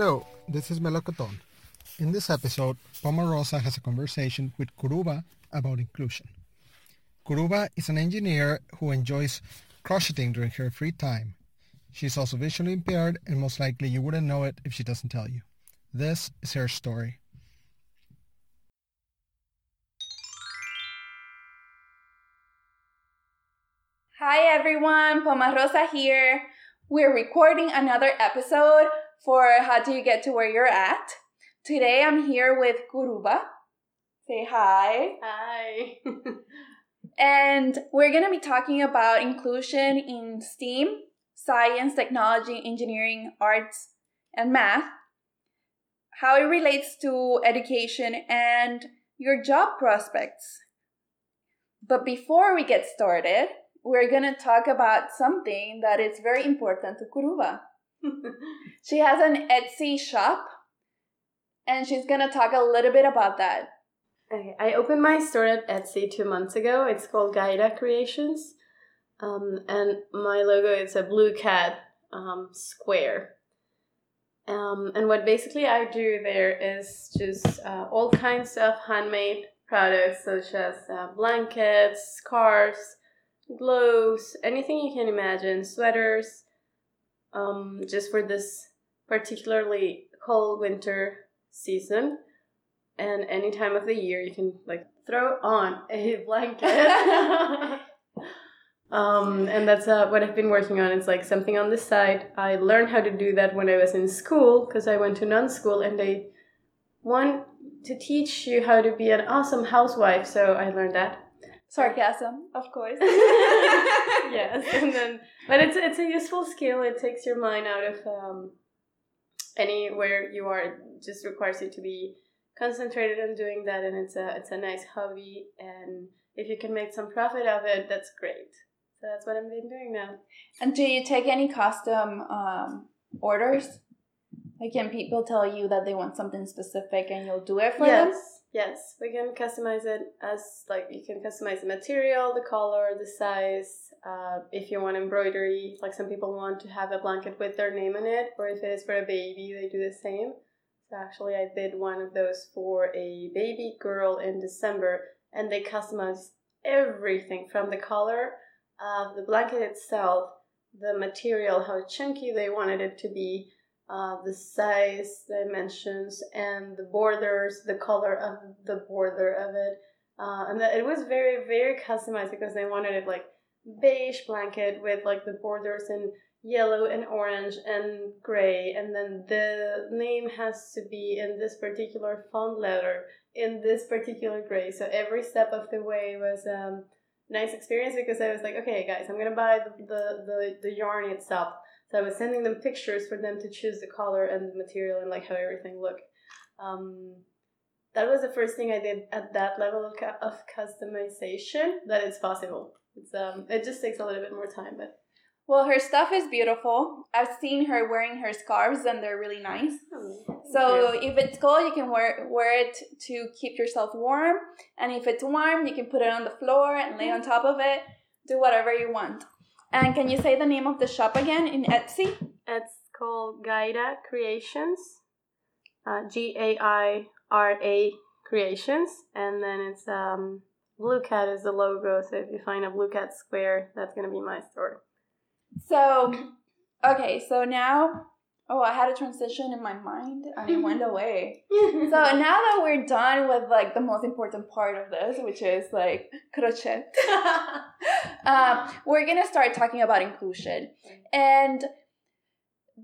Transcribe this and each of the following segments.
Hello, this is Melocoton. In this episode, Pomarosa has a conversation with Kuruba about inclusion. Kuruba is an engineer who enjoys crocheting during her free time. She's also visually impaired and most likely you wouldn't know it if she doesn't tell you. This is her story. Hi everyone, Pomarosa here. We're recording another episode for How Do You Get to Where You're At. Today I'm here with Kuruba. Say hi. Hi. And we're going to be talking about inclusion in STEAM, science, technology, engineering, arts, and math, how it relates to education and your job prospects. But before we get started, we're going to talk about something that is very important to Kuruba. She has an Etsy shop, and she's to talk a little bit about that. okay, I opened my store at Etsy two months ago. It's called Gaira Creations. Um, and my logo is a blue cat um, square. Um, and what basically I do there is just uh, all kinds of handmade products such as uh, blankets, scarves, gloves, anything you can imagine, sweaters, um, just for this particularly cold winter season. And any time of the year, you can like throw on a blanket. um, and that's uh, what I've been working on. It's like something on the side. I learned how to do that when I was in school because I went to nun school and they want to teach you how to be an awesome housewife. So I learned that. Sarcasm, of course. yes, and then but it's it's a useful skill. It takes your mind out of um, anywhere you are. It just requires you to be concentrated on doing that, and it's a it's a nice hobby. And if you can make some profit of it, that's great. So that's what I've been doing now. And do you take any custom um, orders? Like, can people tell you that they want something specific and you'll do it for yes, them? Yes, we can customize it as like you can customize the material, the color, the size. Uh, if you want embroidery, like some people want to have a blanket with their name on it, or if it is for a baby, they do the same. So actually, I did one of those for a baby girl in December, and they customized everything from the color of the blanket itself, the material, how chunky they wanted it to be, uh, the size, dimensions, and the borders, the color of the border of it. Uh, and that it was very, very customized because they wanted it like beige blanket with like the borders in yellow and orange and gray. And then the name has to be in this particular font letter in this particular gray. So every step of the way was um, nice experience because I was like, okay, guys, I'm gonna buy the, the, the, the yarn itself. So I was sending them pictures for them to choose the color and the material and like how everything looked. Um, that was the first thing I did at that level of, cu- of customization that it's possible. It's um, it just takes a little bit more time, but Well, her stuff is beautiful. I've seen her wearing her scarves and they're really nice. So if it's cold, you can wear wear it to keep yourself warm, and if it's warm, you can put it on the floor and lay on top of it. Do whatever you want. And can you say the name of the shop again in Etsy? it's called Gaira Creations, uh, G A I R A Creations, and then it's um, blue cat is the logo. So if you find a blue cat square, that's gonna be my store. So, okay, so now, oh, I had a transition in my mind and it went away. So now that we're done with like the most important part of this, which is like crochet, um, we're gonna start talking about inclusion. And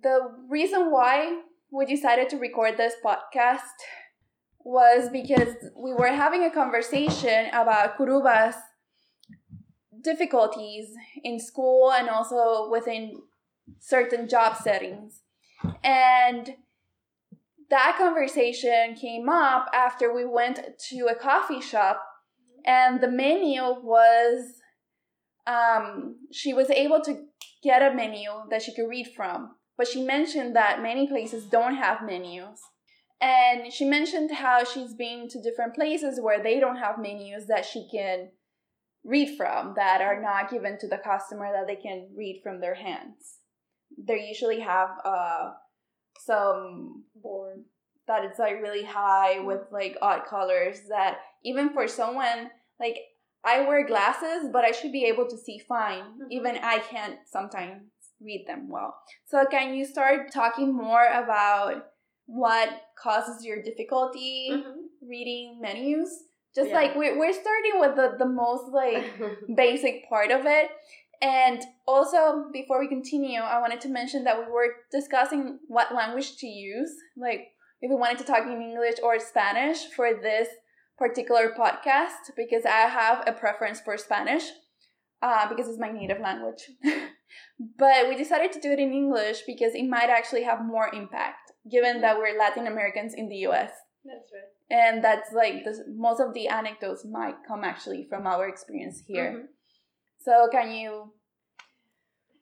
the reason why we decided to record this podcast was because we were having a conversation about Kuruba's difficulties in school and also within certain job settings. And that conversation came up after we went to a coffee shop and the menu was um, she was able to get a menu that she could read from but she mentioned that many places don't have menus. And she mentioned how she's been to different places where they don't have menus that she can read from that are not given to the customer that they can read from their hands. They usually have a some board that it's like really high with like odd colors that even for someone like I wear glasses, but I should be able to see fine. Mm-hmm. Even I can't sometimes read them well. So can you start talking more about what causes your difficulty mm-hmm. reading menus? Just yeah. like we're, we're starting with the, the most like basic part of it. And also, before we continue, I wanted to mention that we were discussing what language to use. Like, if we wanted to talk in English or Spanish for this particular podcast because I have a preference for Spanish uh, because it's my native language. but we decided to do it in English because it might actually have more impact given that we're Latin Americans in the US. That's right. And that's like most of the anecdotes might come actually from our experience here. Mm-hmm. So can you?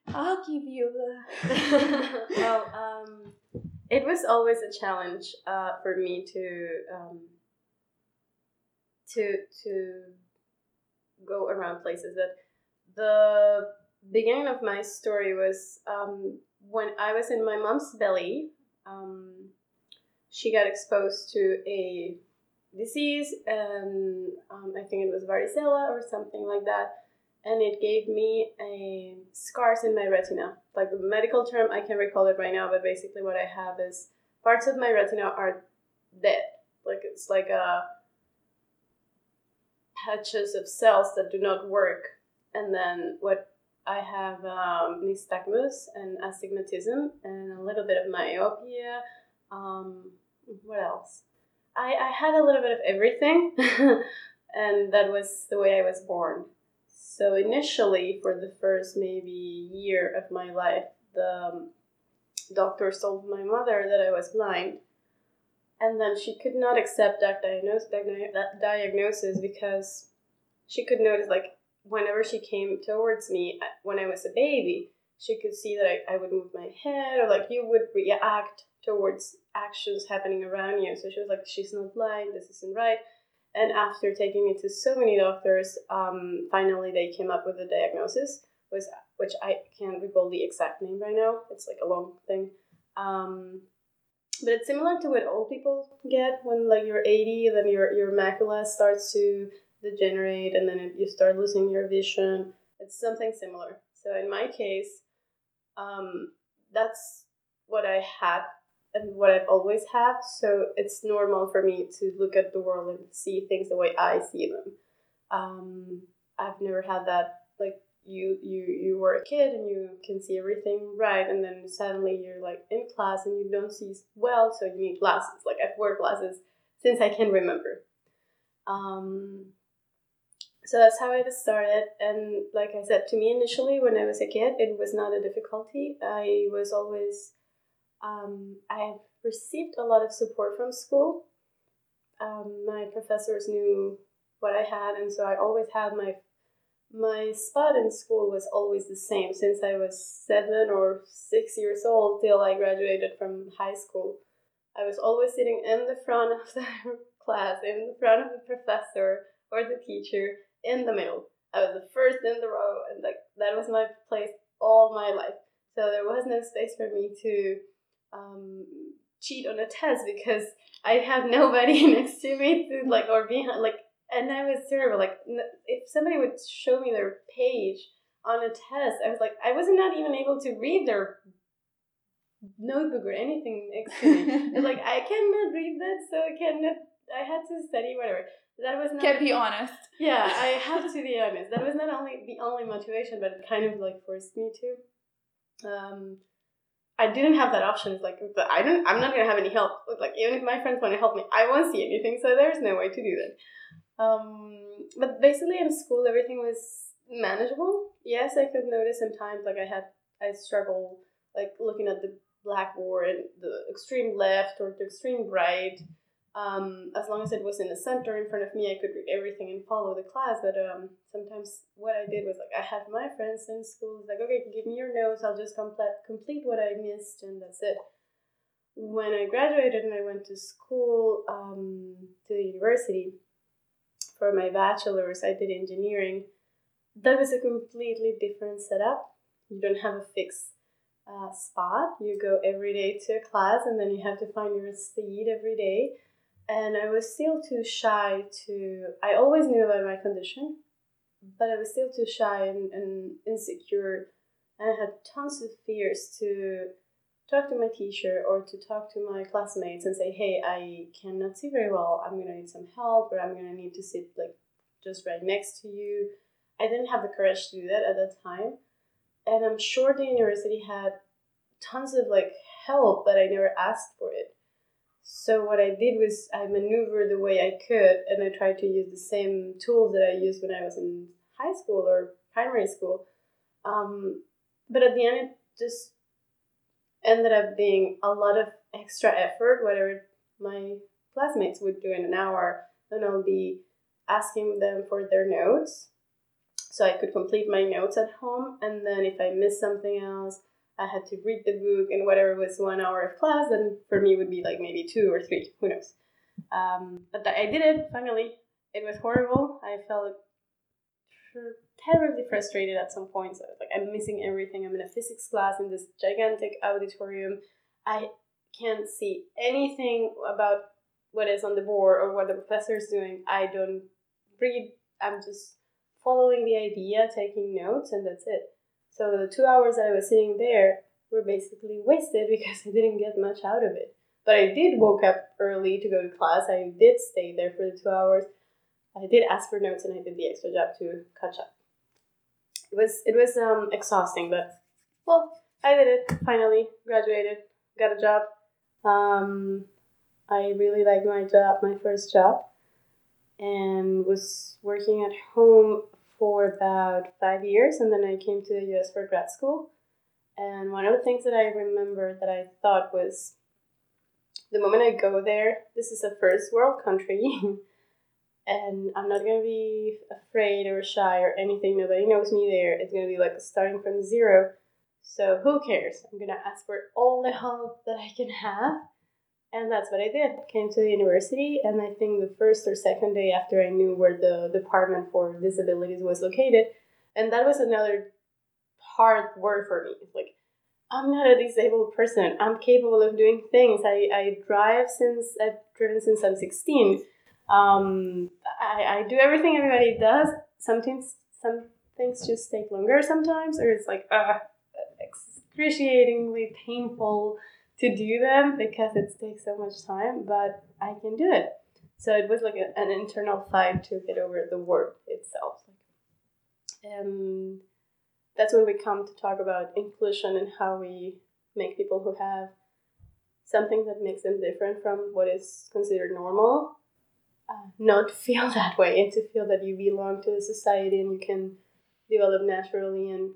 I'll give you the. well, um, it was always a challenge uh, for me to um, to to go around places that the beginning of my story was um, when I was in my mom's belly. Um, she got exposed to a disease, and um, I think it was varicella or something like that, and it gave me a scars in my retina. Like the medical term, I can't recall it right now, but basically what I have is parts of my retina are dead. Like it's like a patches of cells that do not work. And then what I have um, nystagmus and astigmatism and a little bit of myopia. Um, what else? I, I had a little bit of everything, and that was the way I was born. So initially, for the first maybe year of my life, the um, doctors told my mother that I was blind and then she could not accept that diagnosis, that diagnosis because she could notice like whenever she came towards me uh, when I was a baby, she could see that I, I would move my head or like you would react towards actions happening around you. So she was like, she's not blind, this isn't right. And after taking me to so many doctors, um, finally they came up with a diagnosis, was which I can't recall the exact name right now. It's like a long thing. Um, but it's similar to what old people get when like you're 80 then your your macula starts to degenerate and then it, you start losing your vision it's something similar so in my case um, that's what i had and what i've always had so it's normal for me to look at the world and see things the way i see them. Um, i've never had that like you you you were a kid and you can see everything right and then suddenly you're like in class and you don't see well so you need glasses. Like i've worn glasses since i can remember. Um, so that's how it started and like i said to me initially when i was a kid it was not a difficulty. I was always um, i received a lot of support from school um, my professors knew what i had and so i always had my my spot in school was always the same since I was seven or six years old till I graduated from high school. I was always sitting in the front of the class, in the front of the professor or the teacher, in the middle. I was the first in the row, and like that was my place all my life. So there was no space for me to um, cheat on a test because I had nobody next to me to like or behind like and I was terrible. Like, if somebody would show me their page on a test, I was like, I was not even able to read their notebook or anything next to me. like, I cannot read that, so I cannot. I had to study whatever. That was not. Can't be honest. Yeah, I have to be honest. That was not only the only motivation, but it kind of like forced me to. Um, I didn't have that option. Like I don't. I'm not gonna have any help. Like even if my friends want to help me, I won't see anything. So there's no way to do that. Um, but basically in school everything was manageable. Yes, I could notice sometimes like I had I struggle like looking at the blackboard, the extreme left or the extreme right. Um, as long as it was in the center in front of me, I could read everything and follow the class. But um, sometimes what I did was like I had my friends in school like, okay, give me your notes. I'll just complete complete what I missed, and that's it. When I graduated and I went to school um, to the university, for my bachelor's, I did engineering. That was a completely different setup. You don't have a fixed uh, spot. You go every day to a class, and then you have to find your seat every day. And I was still too shy to. I always knew about my condition, but I was still too shy and, and insecure, and I had tons of fears to talk to my teacher or to talk to my classmates and say, "Hey, I cannot see very well. I'm gonna need some help, or I'm gonna need to sit like just right next to you." I didn't have the courage to do that at that time and I'm sure the university had tons of like help, but I never asked for it. So what I did was I maneuvered the way I could, and I tried to use the same tools that I used when I was in high school or primary school. Um, but at the end, it just ended up being a lot of extra effort, whatever my classmates would do in an hour. Then I'll be asking them for their notes so I could complete my notes at home. And then if I miss something else, I had to read the book and whatever was one hour of class, then for me would be like maybe two or three, who knows. Um, but I did it finally. It was horrible. I felt terribly frustrated at some points. So like I'm missing everything. I'm in a physics class in this gigantic auditorium. I can't see anything about what is on the board or what the professor is doing. I don't read. I'm just following the idea, taking notes, and that's it. So the two hours that I was sitting there were basically wasted because I didn't get much out of it. But I did woke up early to go to class. I did stay there for the two hours. I did ask for notes and I did the extra job to catch up. It was it was um exhausting, but well, I did it. Finally, graduated, got a job. Um, I really liked my job, my first job, and was working at home for about five years, and then I came to the US for grad school. And one of the things that I remember that I thought was the moment I go there, this is a first world country, and I'm not gonna be afraid or shy or anything. Nobody knows me there. It's gonna be like starting from zero. So who cares? I'm gonna ask for all the help that I can have and that's what I did. Came to the university, and I think the first or second day after I knew where the department for disabilities was located, and that was another hard word for me. Like, I'm not a disabled person. I'm capable of doing things. I, I drive since I've driven since I'm 16. Um, I, I do everything everybody does. Sometimes some things just take longer sometimes, or it's like, uh, excruciatingly painful to do them because it takes so much time, but I can do it. So it was like a, an internal fight to get over the word itself. And that's when we come to talk about inclusion and how we make people who have something that makes them different from what is considered normal uh, not feel that way and to feel that you belong to the society and you can develop naturally and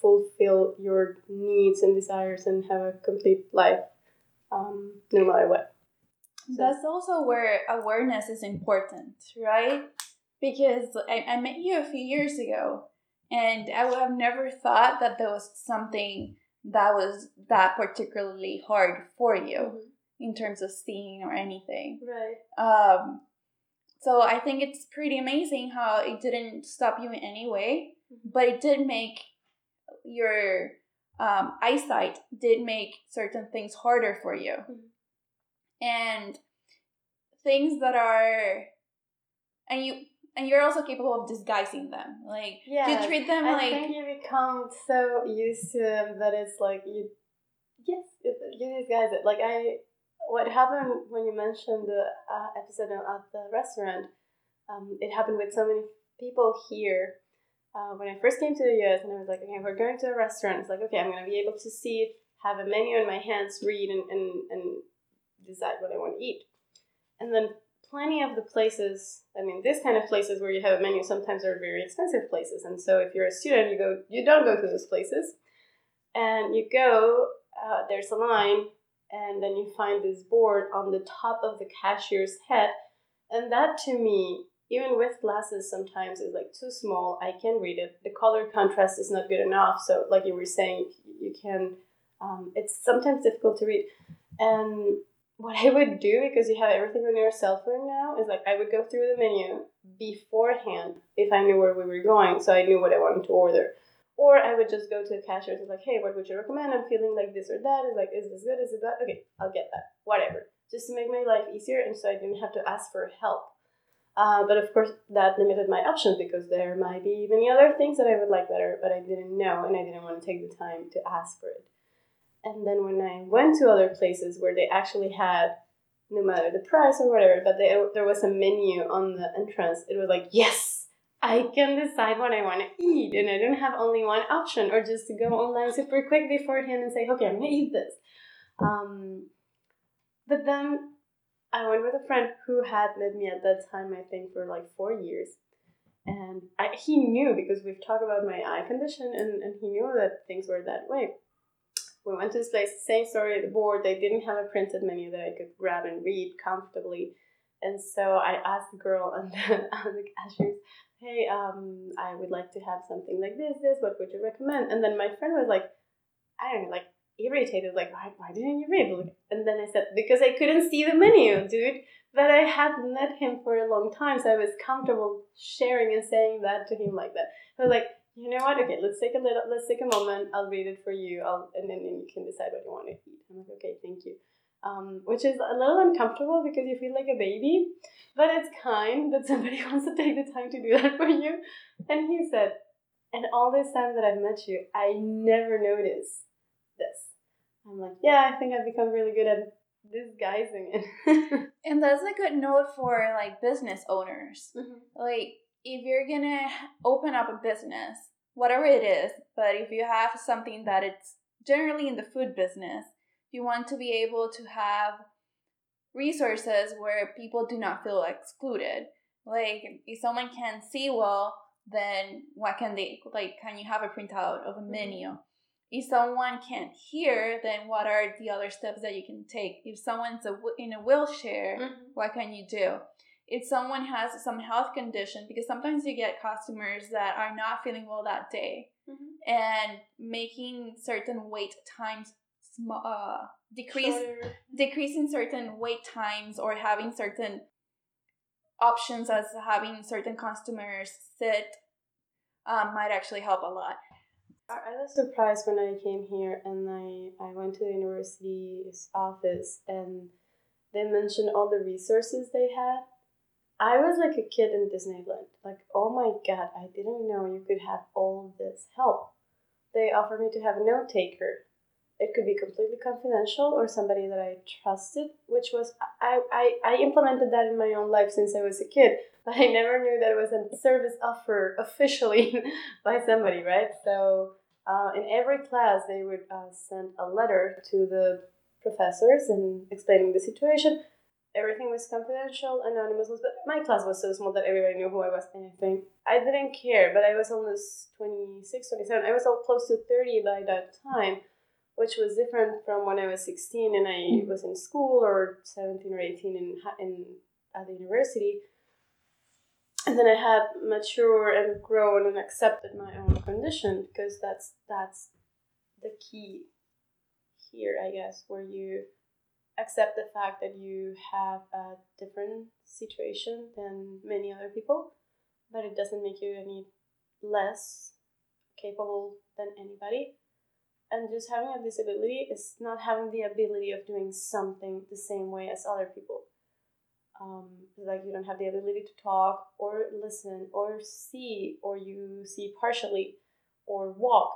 fulfill your needs and desires and have a complete life um, no matter what. So. That's also where awareness is important, right? Because I, I met you a few years ago and I would have never thought that there was something that was that particularly hard for you mm-hmm. in terms of seeing or anything. Right. Um, so I think it's pretty amazing how it didn't stop you in any way, mm-hmm. but it did make your um, eyesight did make certain things harder for you. Mm-hmm. And things that are, and you, and you're also capable of disguising them. Like yeah, you treat them I like. Think you become so used to them that it's like you, yes, you disguise it. Like I, what happened when you mentioned the uh, episode at the restaurant? Um, it happened with so many people here uh, when I first came to the US and I was like, okay, we're going to a restaurant. It's like, okay, I'm going to be able to see have a menu in my hands, read, and, and, and decide what I want to eat. And then plenty of the places, I mean, this kind of places where you have a menu sometimes are very expensive places. And so if you're a student, you go, you don't go to those places. And you go, uh, there's a line, and then you find this board on the top of the cashier's head. And that to me even with glasses sometimes it's like too small i can read it the color contrast is not good enough so like you were saying you can um, it's sometimes difficult to read and what i would do because you have everything on your cell phone now is like i would go through the menu beforehand if i knew where we were going so i knew what i wanted to order Or I would just go to the cashier and like, hey, what would you recommend? I'm feeling like this or that. It's like, is this good? Is it bad? Okay, I'll get that. Whatever. Just to make my life easier and so I didn't have to ask for help. Uh, but of course, that limited my options because there might be many other things that I would like better, but I didn't know and I didn't want to take the time to ask for it. And then when I went to other places where they actually had, no matter the price or whatever, but they, there was a menu on the entrance, it was like, yes, I can decide what I want to eat, and I don't have only one option, or just to go online super quick beforehand and say, okay, I'm gonna eat this. Um, but then I went with a friend who had met me at that time, I think, for like four years. And I, he knew because we've talked about my eye condition, and, and he knew that things were that way. We went to this place, same story the board. They didn't have a printed menu that I could grab and read comfortably. And so I asked the girl and the, the cashiers, hey, um, I would like to have something like this, this, what would you recommend? And then my friend was like, I don't know, like irritated, like, why, why didn't you read? And then I said, because I couldn't see the menu, dude. But I hadn't met him for a long time, so I was comfortable sharing and saying that to him like that. I was like, you know what? Okay, let's take a little, let's take a moment. I'll read it for you. I'll, and then you can decide what you want to eat. I'm like, okay, thank you um, which is a little uncomfortable because you feel like a baby, but it's kind that somebody wants to take the time to do that for you. And he said, and all this time that I've met you, I never noticed. I'm like, yeah, I think I've become really good at disguising it. and that's a good note for like business owners. Mm-hmm. Like, if you're gonna open up a business, whatever it is, but if you have something that it's generally in the food business, you want to be able to have resources where people do not feel excluded. Like if someone can see well, then what can they like? Can you have a printout of a mm-hmm. If someone can't hear, then what are the other steps that you can take? If someone's a, in a wheelchair, mm-hmm. what can you do? If someone has some health condition, because sometimes you get customers that are not feeling well that day, mm-hmm. and making certain wait times uh, decrease Shorter. decreasing certain wait times or having certain options as having certain customers sit um, might actually help a lot. I was surprised when I came here and I, I went to the university's office and they mentioned all the resources they had. I was like a kid in Disneyland. Like, oh my god, I didn't know you could have all this help. They offered me to have a note taker it could be completely confidential or somebody that I trusted, which was I, I, I implemented that in my own life since I was a kid, but I never knew that it was a service offer officially by somebody, right? So uh, in every class, they would uh, send a letter to the professors and explaining the situation. Everything was confidential, anonymous, but my class was so small that everybody knew who I was. Anything, I didn't care, but I was almost 26, 27. I was all close to 30 by that time which was different from when I was 16 and I mm. was in school or 17 or 18 in, in at the university. And then I had matured and grown and accepted my own condition because that's that's the key here, I guess, where you accept the fact that you have a different situation than many other people, but it doesn't make you any less capable than anybody and just having a disability is not having the ability of doing something the same way as other people. Um, like you don't have the ability to talk or listen or see, or you see partially or walk,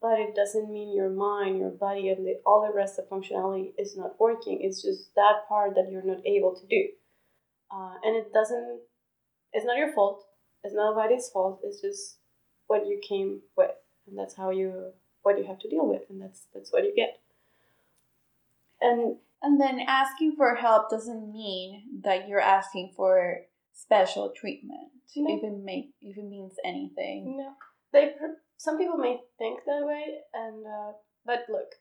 but it doesn't mean your mind, your body, and the, all the rest of functionality is not working. It's just that part that you're not able to do. Uh, and it doesn't, it's not your fault. It's not nobody's fault. It's just what you came with. And that's how you what you have to deal with, and that's that's what you get. And and then asking for help doesn't mean that you're asking for special treatment. No. If it make if it means anything. No, they some people may think that way, and uh, but look,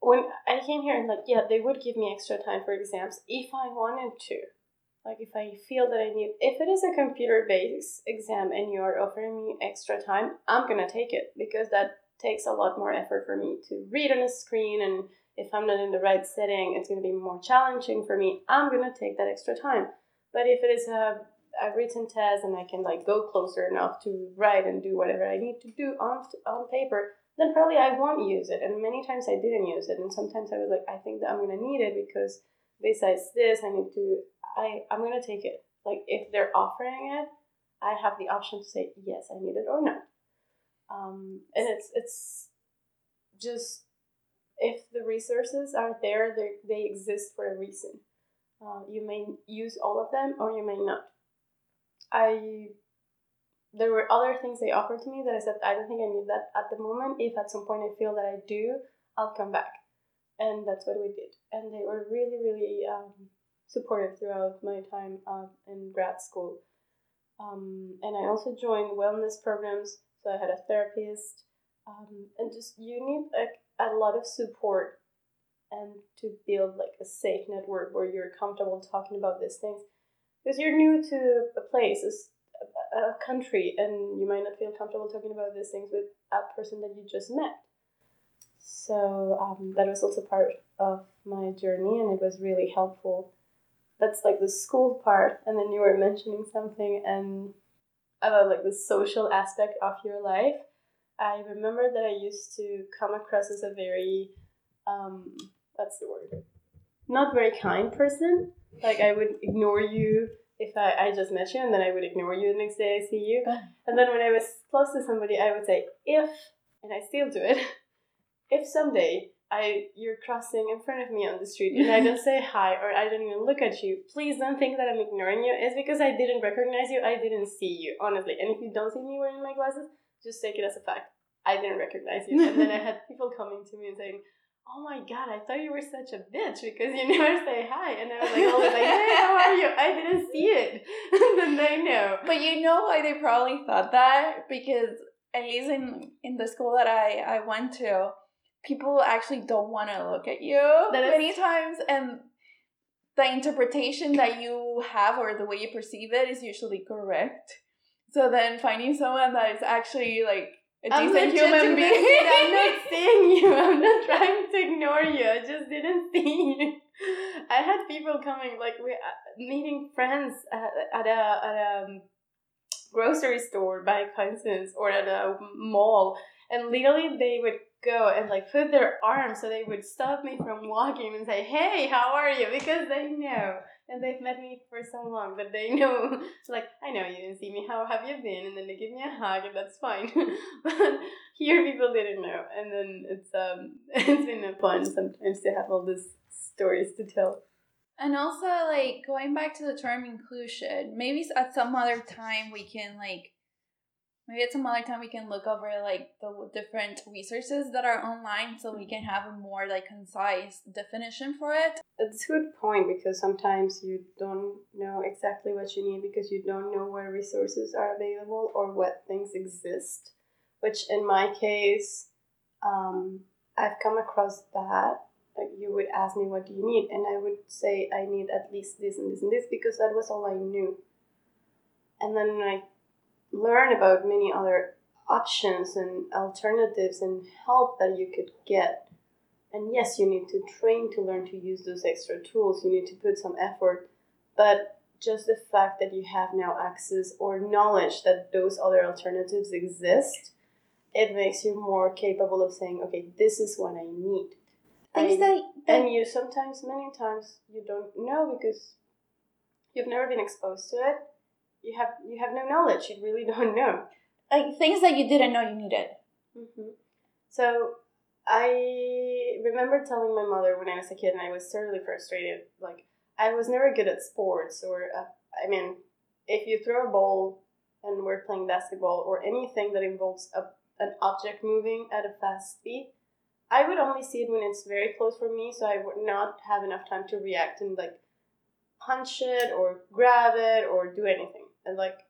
when I came here and like yeah, they would give me extra time for exams if I wanted to. Like if I feel that I need, if it is a computer based exam and you are offering me extra time, I'm gonna take it because that takes a lot more effort for me to read on a screen. And if I'm not in the right setting, it's gonna be more challenging for me. I'm gonna take that extra time. But if it is a, a written test and I can like go closer enough to write and do whatever I need to do on on paper, then probably I won't use it. And many times I didn't use it, and sometimes I was like, I think that I'm gonna need it because besides this, I need to. I I'm gonna take it. Like if they're offering it, I have the option to say yes, I need it or no. Um, and it's it's just if the resources are there, they they exist for a reason. Uh, you may use all of them or you may not. I there were other things they offered to me that I said I don't think I need that at the moment. If at some point I feel that I do, I'll come back, and that's what we did. And they were really really um, supportive throughout my time uh, in grad school. Um, and I also joined wellness programs, so I had a therapist, um, and just you need like a lot of support and to build like a safe network where you're comfortable talking about these things. Because you're new to a place a, a country and you might not feel comfortable talking about these things with a person that you just met. So um, that was also part of my journey and it was really helpful. That's like the school part and then you were mentioning something and about like the social aspect of your life i remember that i used to come across as a very um, that's the word not very kind person like i would ignore you if I, I just met you and then i would ignore you the next day i see you and then when i was close to somebody i would say if and i still do it if someday I you're crossing in front of me on the street and I don't say hi or I don't even look at you, please don't think that I'm ignoring you. It's because I didn't recognize you. I didn't see you, honestly. And if you don't see me wearing my glasses, just take it as a fact. I didn't recognize you. and then I had people coming to me and saying, Oh my god, I thought you were such a bitch because you never say hi. And I was like, always like, hey, how are you? I didn't see it. and then they know. But you know why they probably thought that? Because at least in, in the school that I, I went to, people actually don't want to look at you that many is- times and the interpretation that you have or the way you perceive it is usually correct. So then finding someone that is actually like a I'm decent human being. I'm not seeing you. I'm not trying to ignore you. I just didn't see you. I had people coming, like we uh, meeting friends at, at a at a um, grocery store by coincidence or at a mall, and literally they would go and like put their arms so they would stop me from walking and say, "Hey, how are you?" Because they know, and they've met me for so long that they know. It's like, I know you didn't see me. How have you been? And then they give me a hug, and that's fine. but here, people didn't know, and then it's um, it's been fun sometimes to have all these stories to tell. And also, like going back to the term inclusion, maybe at some other time we can like maybe at some other time we can look over like the different resources that are online so we can have a more like concise definition for it. It's a good point because sometimes you don't know exactly what you need because you don't know where resources are available or what things exist which in my case um, i've come across that like you would ask me what do you need? And i would say i need at least this and this and this because that was all i knew. And then i learn about many other options and alternatives and help that you could get. And yes, you need to train to learn to use those extra tools. You need to put some effort. But just the fact that you have now access or knowledge that those other alternatives exist, it makes you more capable of saying, okay, this is what I need. Things that, that and you sometimes, many times, you don't know because you've never been exposed to it you have you have no knowledge. You really don't know. Like things that you didn't know you needed. Mm-hmm. So I remember telling my mother when I was a kid, and I was thoroughly frustrated. Like I was never good at sports, or uh, I mean, if you throw a ball and we're playing basketball, or anything that involves a, an object moving at a fast speed, I would only see it when it's very close for me, so I would not have enough time to react and like punch it or grab it or do anything and like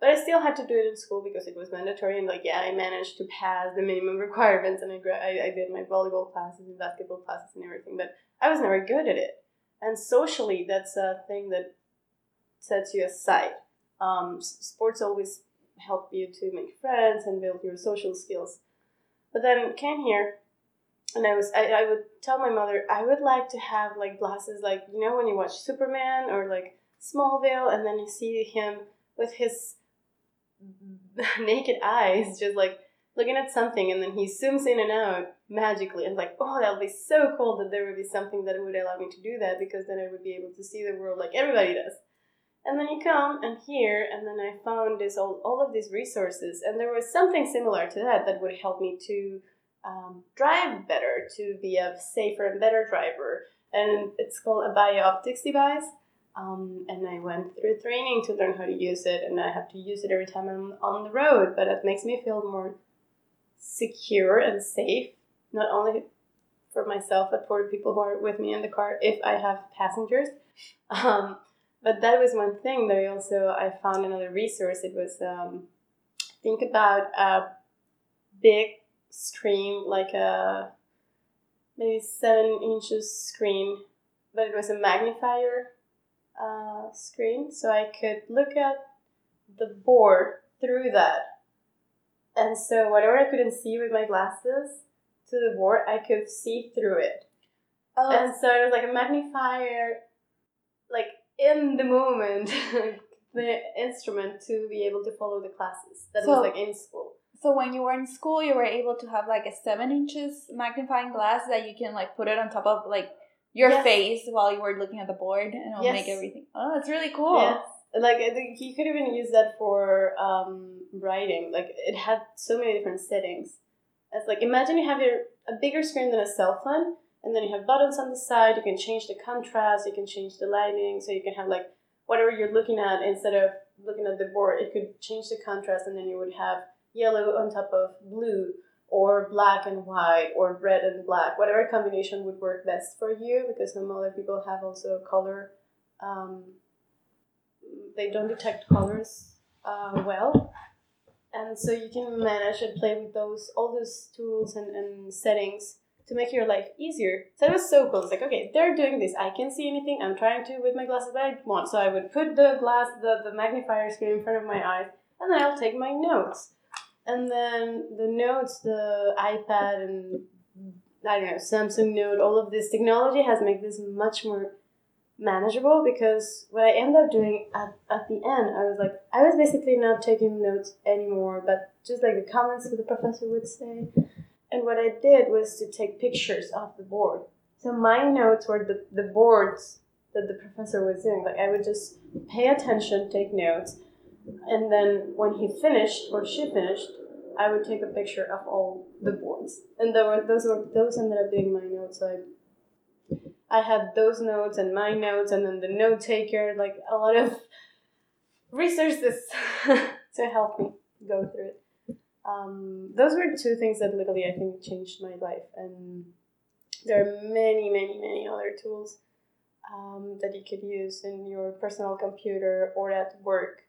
but I still had to do it in school because it was mandatory. And like, yeah, I managed to pass the minimum requirements, and I, I, I did my volleyball classes and basketball classes and everything. But I was never good at it. And socially, that's a thing that sets you aside. Um, sports always help you to make friends and build your social skills. But then came here, and I was I, I would tell my mother I would like to have like glasses like you know when you watch Superman or like Smallville, and then you see him with his naked eyes, just like looking at something, and then he zooms in and out magically, and like, oh, that would be so cool that there would be something that would allow me to do that because then I would be able to see the world like everybody does. And then you come and here, and then I found this all, all of these resources, and there was something similar to that that would help me to um, drive better, to be a safer and better driver. And it's called a bio optics device. Um, and I went through training to learn how to use it, and I have to use it every time I'm on the road. But it makes me feel more secure and safe, not only for myself, but for the people who are with me in the car if I have passengers. Um, but that was one thing that I also I found another resource. It was um, think about a big screen like a maybe seven inches screen, but it was a magnifier uh, screen, so I could look at the board through that. And so whatever I couldn't see with my glasses to the board, I could see through it. Oh, And so it was like a magnifier, like in the moment, the instrument to be able to follow the classes that So- was like in school. so when you were in school, you were able to have like a seven inches magnifying glass that you can like put it on top of like your Yes. face while you were looking at the board, and it'll make everything. Oh, that's really cool. Yes. Like I think you could even use that for um, writing. Like it had so many different settings. It's like imagine you have your a bigger screen than a cell phone, and then you have buttons on the side. You can change the contrast. You can change the lighting, so you can have like whatever you're looking at instead of looking at the board. It could change the contrast, and then you would have yellow on top of blue, or black and white, or red and black. Whatever combination would work best for you, because some other people have also color. Um, they don't detect colors uh, well. And so you can manage and play with those all those tools and, and settings to make your life easier. So it was so cool. It's like okay they're doing this. I can see anything. I'm trying to with my glasses but i want so i would put the glass the, the magnifier screen in front of my eyes and then i'll take my notes and then the notes the ipad and i don't know samsung note all of this technology has made this much more manageable because what I ended up doing at, at the end, I was like, I was basically not taking notes anymore, but just like the comments that the professor would say. And what I did was to take pictures of the board. So my notes were the, the boards that the professor was doing. Like I would just pay attention, take notes, and then when he finished or she finished, I would take a picture of all the boards. And there were those were those ended up being my notes. So I I had those notes and my notes, and then the note taker, like a lot of resources to help me go through it. Um, those were two things that literally I think changed my life, and there are many, many, many other tools um, that you could use in your personal computer or at work.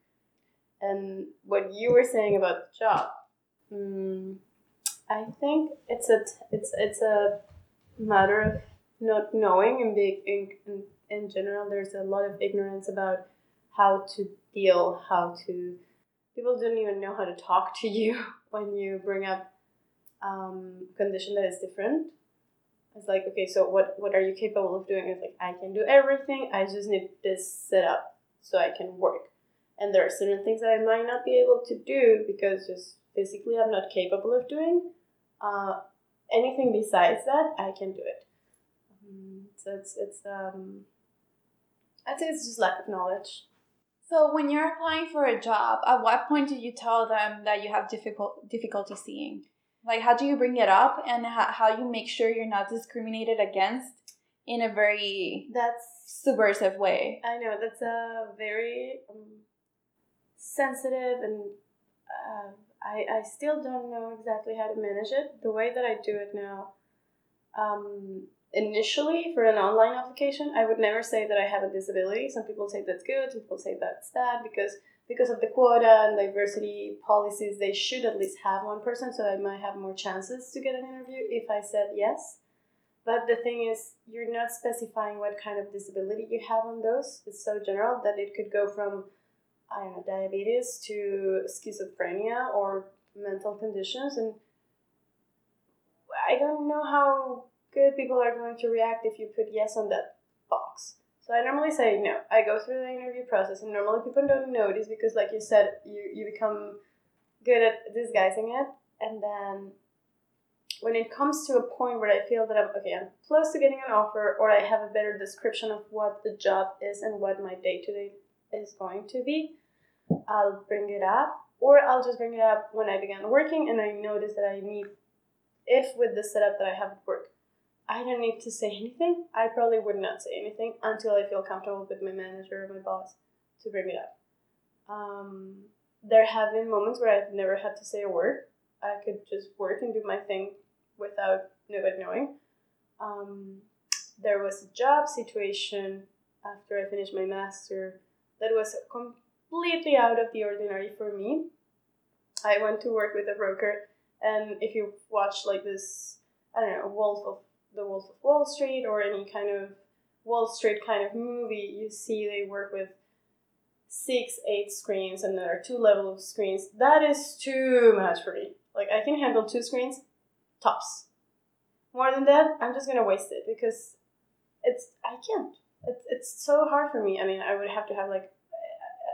And what you were saying about the job, mm, I think it's a it's it's a matter of not knowing and being in, in, in general there's a lot of ignorance about how to deal how to people don't even know how to talk to you when you bring up um, condition that is different. It's like okay so what what are you capable of doing? It's like i can do everything i just need this set up so i can work. And there are certain things that i might not be able to do because just physically i'm not capable of doing uh, anything besides that i can do it Mm, so it's it's um I'd say it's just lack of knowledge. So when you're applying for a job, at what point do you tell them that you have difficult difficulty seeing? Like how do you bring it up and how, how you make sure you're not discriminated against in a very That's subversive way? I know that's a very um, sensitive and uh, I I still don't know exactly how to manage it. The way that I do it now, um, initially for an online application, I would never say that I have a disability. Some people say that's good, some people say that's bad because because of the quota and diversity policies, they should at least have one person, so I might have more chances to get an interview if I said yes. But the thing is, you're not specifying what kind of disability you have on those. It's so general that it could go from, I don't know, diabetes to schizophrenia or mental conditions. And I don't know how good people are going to react if you put yes on that box. So I normally say no. I go through the interview process, and normally people don't notice because, like you said, you you become good at disguising it, and then when it comes to a point where I feel that I'm okay, I'm close to getting an offer, or I have a better description of what the job is and what my day to day is going to be, I'll bring it up, or I'll just bring it up when I began working and I notice that I need, if with the setup that I have at work, I don't need to say anything. I probably would not say anything until I feel comfortable with my manager or my boss to bring it up. Um, there have been moments where I've never had to say a word. I could just work and do my thing without nobody knowing. Um, there was a job situation after I finished my master that was completely out of the ordinary for me. I went to work with a broker, and if you watch like this, I don't know, Wolf of the Wolf of Wall Street or any kind of Wall Street kind of movie, you see they work with six, eight screens, and there are two levels of screens. That is too much for me. Like I can handle two screens, tops. More than that, I'm just gonna waste it because it's I can't. It's it's so hard for me. I mean, I would have to have like,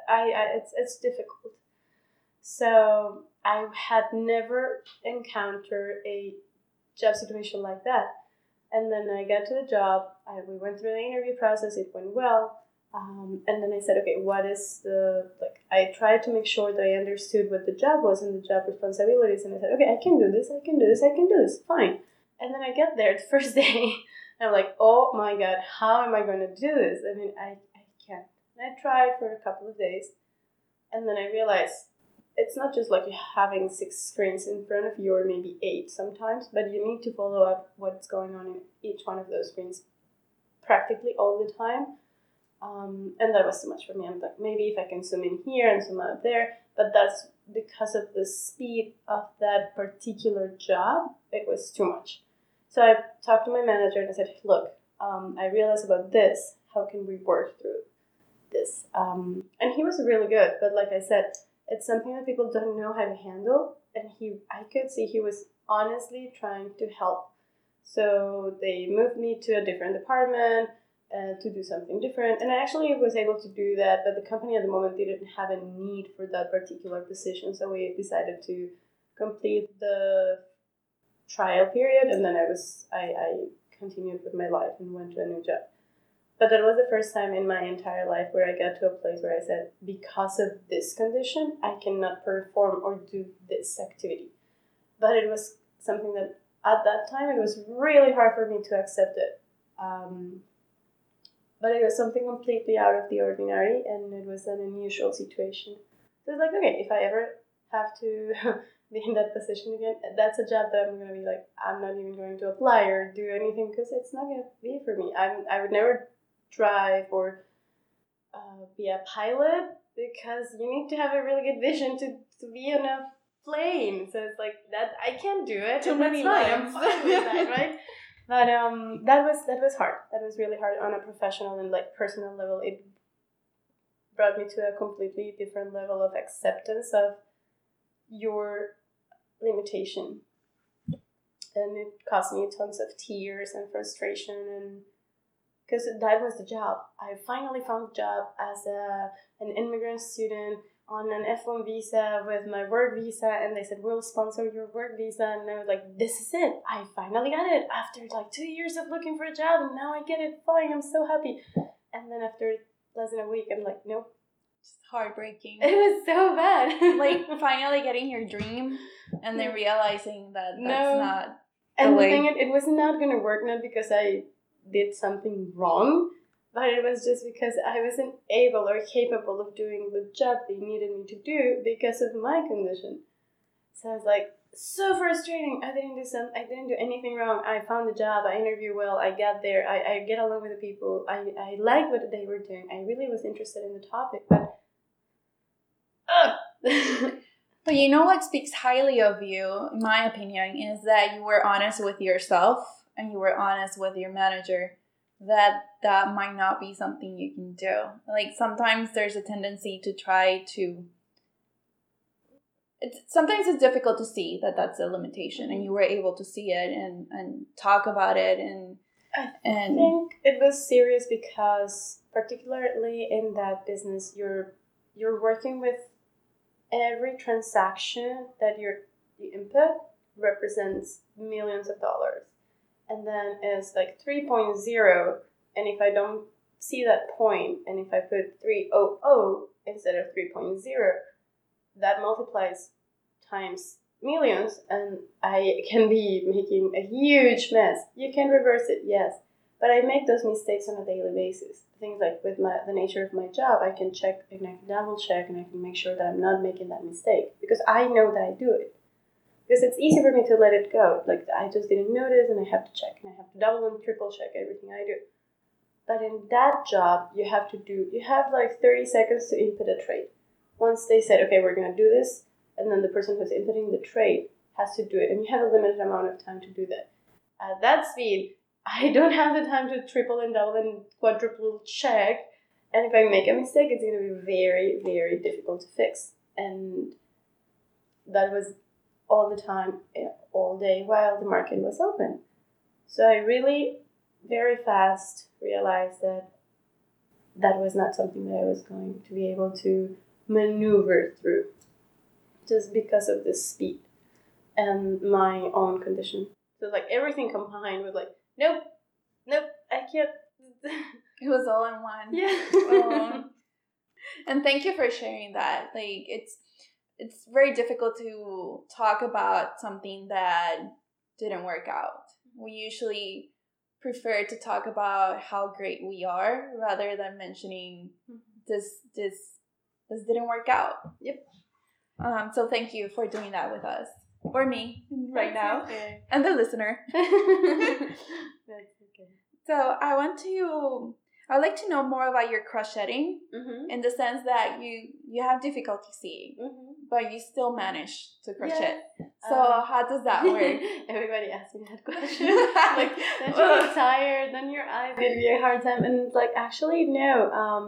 I, I it's it's difficult. So I had never encountered a job situation like that. And then I got to the job. I, we went through the interview process. It went well. Um, and then I said, okay, what is the like? I tried to make sure that I understood what the job was and the job responsibilities. And I said, okay, I can do this. I can do this. I can do this. Fine. And then I get there the first day. I'm like, oh my god, how am I going to do this? I mean, I. And I tried for a couple of days, and then I realized it's not just like having six screens in front of you or maybe eight sometimes, but you need to follow up what's going on in each one of those screens practically all the time. Um, and that was too much for me. I'm like, maybe if I can zoom in here and zoom out there, but that's because of the speed of that particular job, it was too much. So I talked to my manager and I said, look, um, I realized about this. How can we work through this? Um, and he was really good, but like I said, it's something that people don't know how to handle and he i could see he was honestly trying to help so they moved me to a different department uh, to do something different and i actually was able to do that but the company at the moment didn't have a need for that particular position so we decided to complete the trial period and then i was i, I continued with my life and went to a new job but that was the first time in my entire life where I got to a place where I said, because of this condition, I cannot perform or do this activity. But it was something that at that time it was really hard for me to accept it. Um, but it was something completely out of the ordinary and it was an unusual situation. So it's like, okay, if I ever have to be in that position again, that's a job that I'm gonna be like, I'm not even going to apply or do anything because it's not gonna be for me. I'm I would never drive or uh, be a pilot because you need to have a really good vision to, to be on a plane. So it's like that I can't do it. Too many I'm fine with that, right? But um, that was that was hard. That was really hard on a professional and like personal level. It brought me to a completely different level of acceptance of your limitation, and it caused me tons of tears and frustration and because that was the job. I finally found a job as a, an immigrant student on an F1 visa with my work visa, and they said, We'll sponsor your work visa. And I was like, This is it. I finally got it after like two years of looking for a job, and now I get it. Fine, I'm so happy. And then after less than a week, I'm like, Nope. It's heartbreaking. It was so bad. like finally getting your dream and then realizing that that's No. not and the thing, it, it was not going to work, not because I did something wrong, but it was just because I wasn't able or capable of doing the job they needed me to do because of my condition. So I was like, so frustrating. I didn't do some. I didn't do anything wrong. I found a job. I interviewed well. I got there. I, I get along with the people. I I liked what they were doing. I really was interested in the topic, but. But you know what speaks highly of you, in my opinion, is that you were honest with yourself and you were honest with your manager that that might not be something you can do. Like sometimes there's a tendency to try to it's sometimes it's difficult to see that that's a limitation and you were able to see it and and talk about it and I and think it was serious because particularly in that business you're you're working with every transaction that you're, you input represents millions of dollars and then it's like 3.0 and if i don't see that point and if i put 300 instead of 3.0 that multiplies times millions and i can be making a huge mess. You can reverse it yes but i make those mistakes on a daily basis. Things like with my the nature of my job i can check and i can double check and i can make sure that i'm not making that mistake because i know that i do it because it's easy for me to let it go. Like i just didn't notice and i have to check. And i have to double and triple check everything i do. But in that job you have to do you have like 30 seconds to input a trade once they said okay we're to do this and then the person who's inputting the trade has to do it. And you have a limited amount of time to do that. At that speed I don't have the time to triple and double and quadruple check. And if I make a mistake, it's to be very, very difficult to fix. And that was all the time, eh, all day while the market was open. So I really, very fast realized that that was not something that I was going to be able to maneuver through just because of the speed and my own condition. So like everything combined was like, nope, nope, I can't. it was all in one. yeah. Um, and thank you for sharing that. Like it's it's very difficult to talk about something that didn't work out. We usually prefer to talk about how great we are rather than mentioning this this this didn't work out. Yep. Um, so thank you for doing that with us or me right now Okay. and the listener. That's okay. So I want to I'd like to know more about your crocheting Mm-hmm. in the sense that you you have difficulty seeing, Mm-hmm. but you still manage to crochet. So Um, how does that work? Everybody asks me that question. like, don't you get tired? Then your eyes give you a hard time. And it's like, actually, no. Um,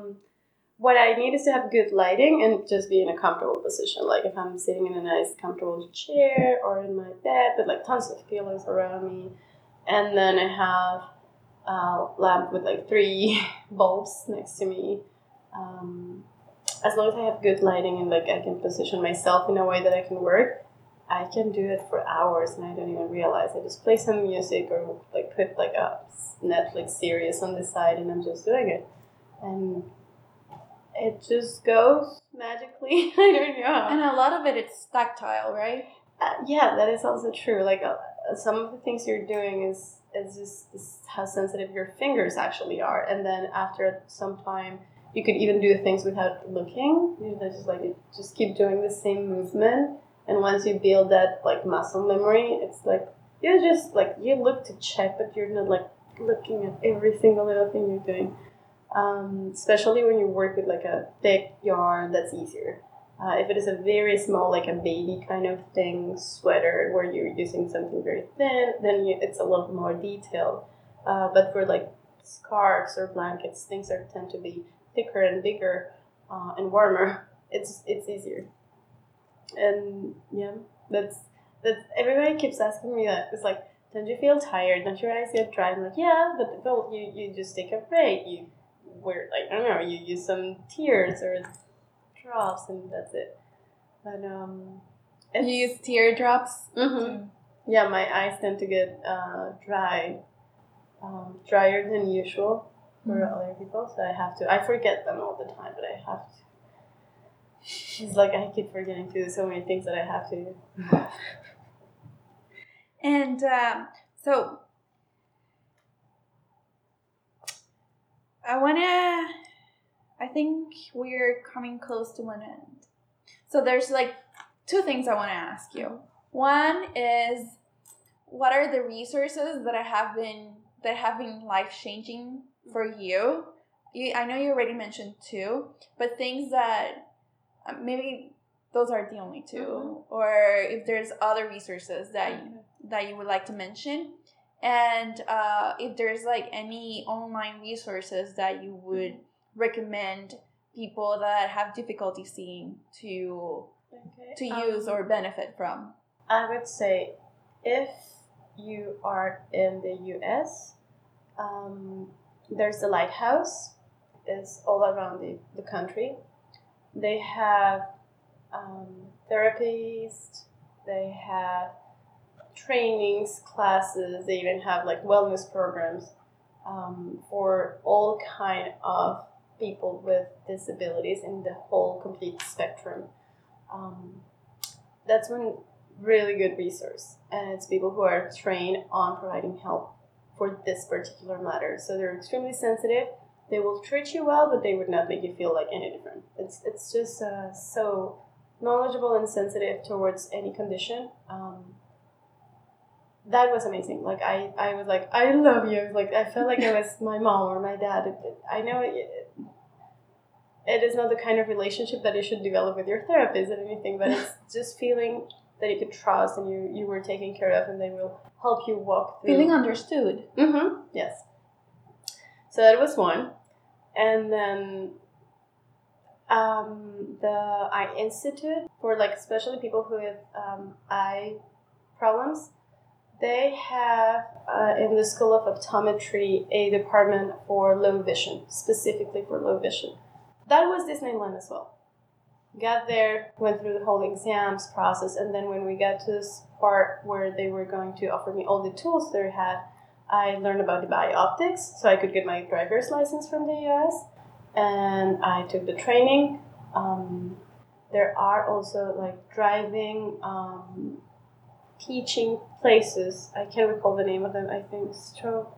what I need is to have good lighting and just be in a comfortable position. Like if I'm sitting in a nice, comfortable chair or in my bed with like tons of pillows around me, and then I have a lamp with like three bulbs next to me. Um, as long as I have good lighting and like I can position myself in a way that I can work, I can do it for hours and I don't even realize. I just play some music or like put like a Netflix series on the side and I'm just doing it. And it just goes magically. I don't know. and a lot of it it's tactile, right? Uh, yeah, that is also true. Like uh, some of the things you're doing is is just how sensitive your fingers actually are, and then after some time, you could even do things without looking. You know, just like just keep doing the same movement, and once you build that like muscle memory, it's like you just like you look to check, but you're not like looking at every single little thing you're doing. Um, especially when you work with like a thick yarn, that's easier. Uh, if it is a very small, like a baby kind of thing, sweater, where you're using something very thin, then you, it's a little more detailed. Uh, but for like scarves or blankets, things are tend to be thicker and bigger uh, and warmer. It's it's easier. And yeah, that's that's everybody keeps asking me that. It's like, don't you feel tired? Don't your eyes get dry? I'm like, yeah, but well, you you just take a break. You wear like I don't know, you use some tears or drops and that's it. But um, You use teardrops. hmm Yeah, my eyes tend to get uh, dry, um, drier than usual for Mhm. other people. So I have to. I forget them all the time, but I have to. It's like I keep forgetting to do so many things that I have to. And um, so I want to, I think we're coming close to an end. So there's like two things I want to ask you. One is what are the resources that I have been that have been life changing for you? you? I know you already mentioned two, but things that uh, maybe those are the only 2 Mhm. or if there's other resources that you, that you would like to mention and uh, if there's like any online resources that you would recommend people that have difficulty seeing to Okay. to use um, or benefit from I would say if you are in the US, Um, there's the lighthouse. It's all around the, the country. They have um, therapies. They have trainings, classes. They even have like wellness programs um, for all kind of people with disabilities in the whole complete spectrum. Um, that's one really good resource, and it's people who are trained on providing help for this particular matter. So they're extremely sensitive. They will treat you well, but they would not make you feel like any different. It's it's just uh, so knowledgeable and sensitive towards any condition. Um, that was amazing. Like I, I was like, I love you. Like I felt like I was my mom or my dad. I know it is not the kind of relationship that you should develop with your therapist or anything, but it's just feeling that you could trust and you, you were taken care of and they will help you walk through. Feeling understood. Mm-hmm. Yes. So that was one. And then um, the Eye Institute for like especially people who have um, eye problems they have uh, in the School of Optometry a department for low vision, specifically for low vision. That was Disneyland as well. Got there, went through the whole exams process, and then when we got to this part where they were going to offer me all the tools they had, I learned about the bioptics, so I could get my driver's license from the US, and I took the training. Um, there are also like driving um, teaching places. I can't recall the name of them. I think Stroke.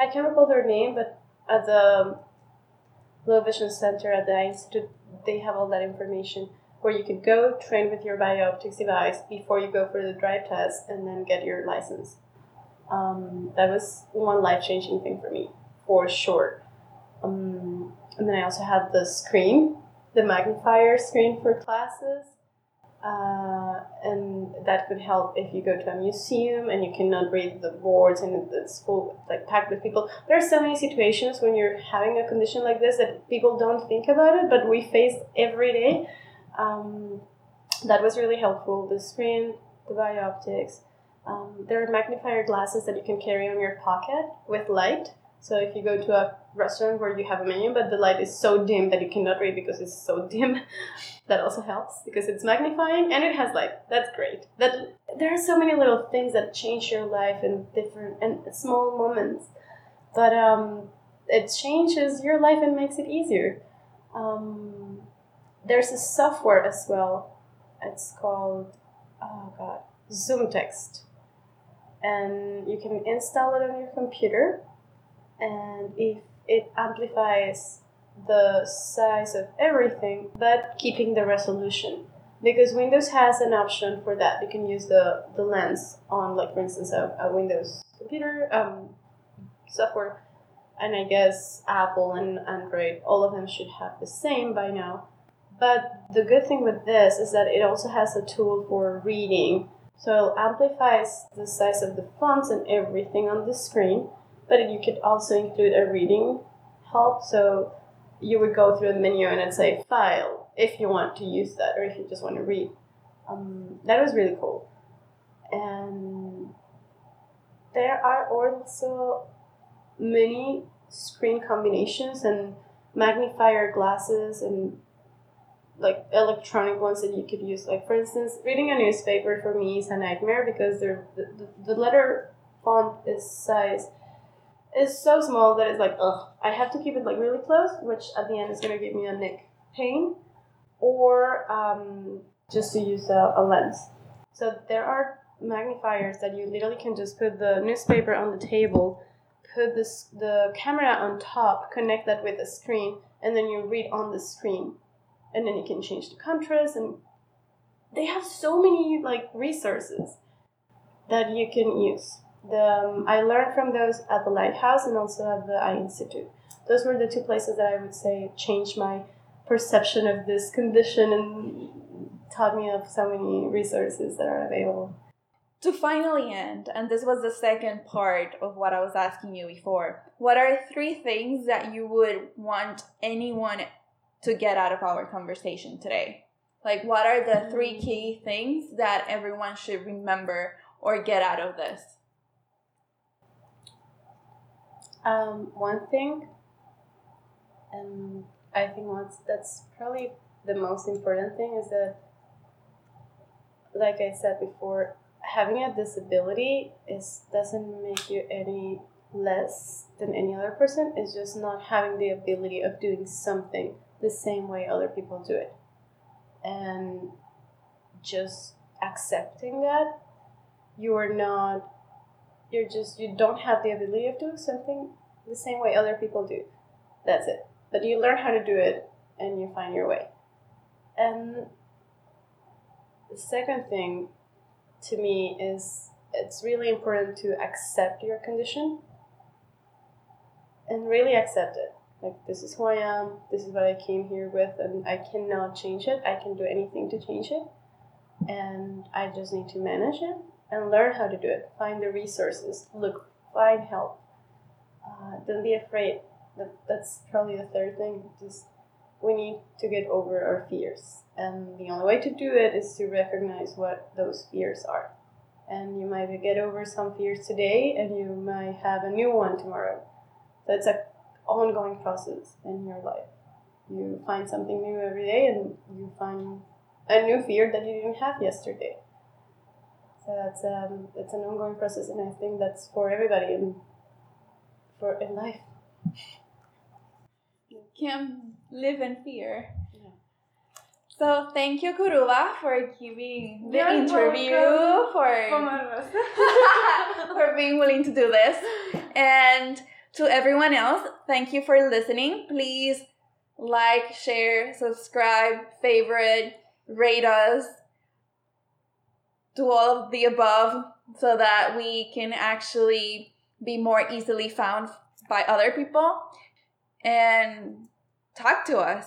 I can't recall their name, but at the Low Vision Center at the institute, they have all that information where you could go train with your bioptics device before you go for the drive test and then get your license. Um, that was one life changing thing for me, for sure. Um, and then I also had the screen, the magnifier screen for classes. Uh, and that could help if you go to a museum and you cannot read the boards and it's full like packed with people. There are so many situations when you're having a condition like this that people don't think about it, but we face every day. Um, that was really helpful. The screen, the bioptics. Um, there are magnifier glasses that you can carry on your pocket with light. So if you go to a restaurant where you have a menu, but the light is so dim that you cannot read because it's so dim, that also helps because it's magnifying and it has light. That's great. That there are so many little things that change your life in different and small moments, but um, it changes your life and makes it easier. Um, there's a software as well. It's called oh god, ZoomText, and you can install it on your computer and if it amplifies the size of everything but keeping the resolution. Because windows has an option for that. You can use the, the lens on like for instance a, a windows computer um, software and i guess apple and android all of them should have the same by now. But the good thing with this is that it also has a tool for reading. So it amplifies the size of the fonts and everything on the screen but you could also include a reading help. So you would go through the menu and it'd say file if you want to use that or if you just want to read. Um, that was really cool. And there are also many screen combinations and magnifier glasses and like electronic ones that you could use. Like for instance, reading a newspaper for me is a nightmare because the, the letter font is size is so small that it's like, ugh, I have to keep it like really close, which at the end is gonna give me a neck pain, or um, just to use a, a lens. So there are magnifiers that you literally can just put the newspaper on the table, put this the camera on top, connect that with the screen, and then you read on the screen, and then you can change the contrast and they have so many like resources that you can use the um, I learned from those at the Lighthouse and also at the Eye Institute. Those were the two places that I would say changed my perception of this condition and taught me of so many resources that are available. To finally end, and this was the second part of what I was asking you before, what are three things that you would want anyone to get out of our conversation today? Like, what are the three key things that everyone should remember or get out of this? Um, one thing, and I think that's probably the most important thing is that, like I said before, having a disability is doesn't make you any less than any other person. It's just not having the ability of doing something the same way other people do it, and just accepting that you are not you're just you don't have the ability of doing something the same way other people do. That's it. But you learn how to do it and you find your way. And the second thing to me is it's really important to accept your condition and really accept it. Like this is who i am this is what i came here with and i cannot change it. I can do anything to change it. And i just need to manage it and learn how to do it. Find the resources. Look, find help. Uh, don't be afraid. That, that's probably the third thing. Just we need to get over our fears, and the only way to do it is to recognize what those fears are. And you might get over some fears today, and you might have a new one tomorrow. So it's a ongoing process in your life. You find something new every day, and you find a new fear that you didn't have yesterday. So that's um, it's an ongoing process, and I think that's for everybody in for in life. You can't live in fear. So thank you, Kuruba, for giving the You're interview welcome. for for being willing to do this, and to everyone else, thank you for listening. Please like, share, subscribe, favorite, rate us, do all of the above so that we can actually be more easily found by other people and talk to us.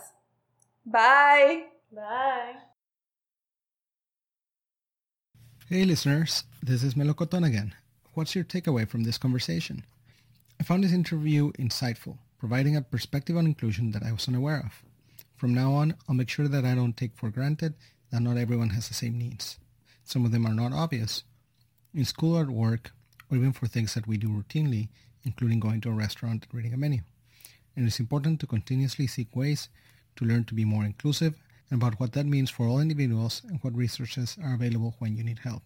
Bye. Bye. Hey listeners, this is Melocoton again. What's your takeaway from this conversation? I found this interview insightful, providing a perspective on inclusion that I was unaware of. From now on, I'll make sure that I don't take for granted that not everyone has the same needs. Some of them are not obvious. In school or at work, or even for things that we do routinely, including going to a restaurant and reading a menu. And it's important to continuously seek ways to learn to be more inclusive and about what that means for all individuals and what resources are available when you need help.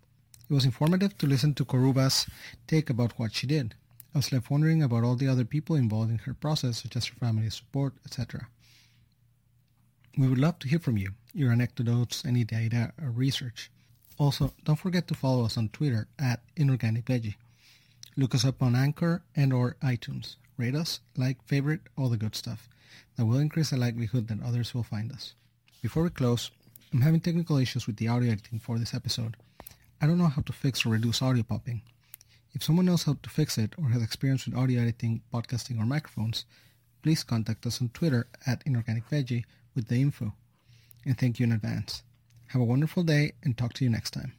It was informative to listen to Kuruba's take about what she did. I was left wondering about all the other people involved in her process, such as her family support, etc. We would love to hear from you, your anecdotes, any data or research. Also, don't forget to follow us on Twitter at Inorganic Veggie. Look us up on Anchor and or iTunes. Rate us, like, favorite, all the good stuff. That will increase the likelihood that others will find us. Before we close, I'm having technical issues with the audio editing for this episode. I don't know how to fix or reduce audio popping. If someone knows how to fix it or has experience with audio editing, podcasting, or microphones, please contact us on Twitter at Inorganic Veggie with the info. And thank you in advance. Have a wonderful day and talk to you next time.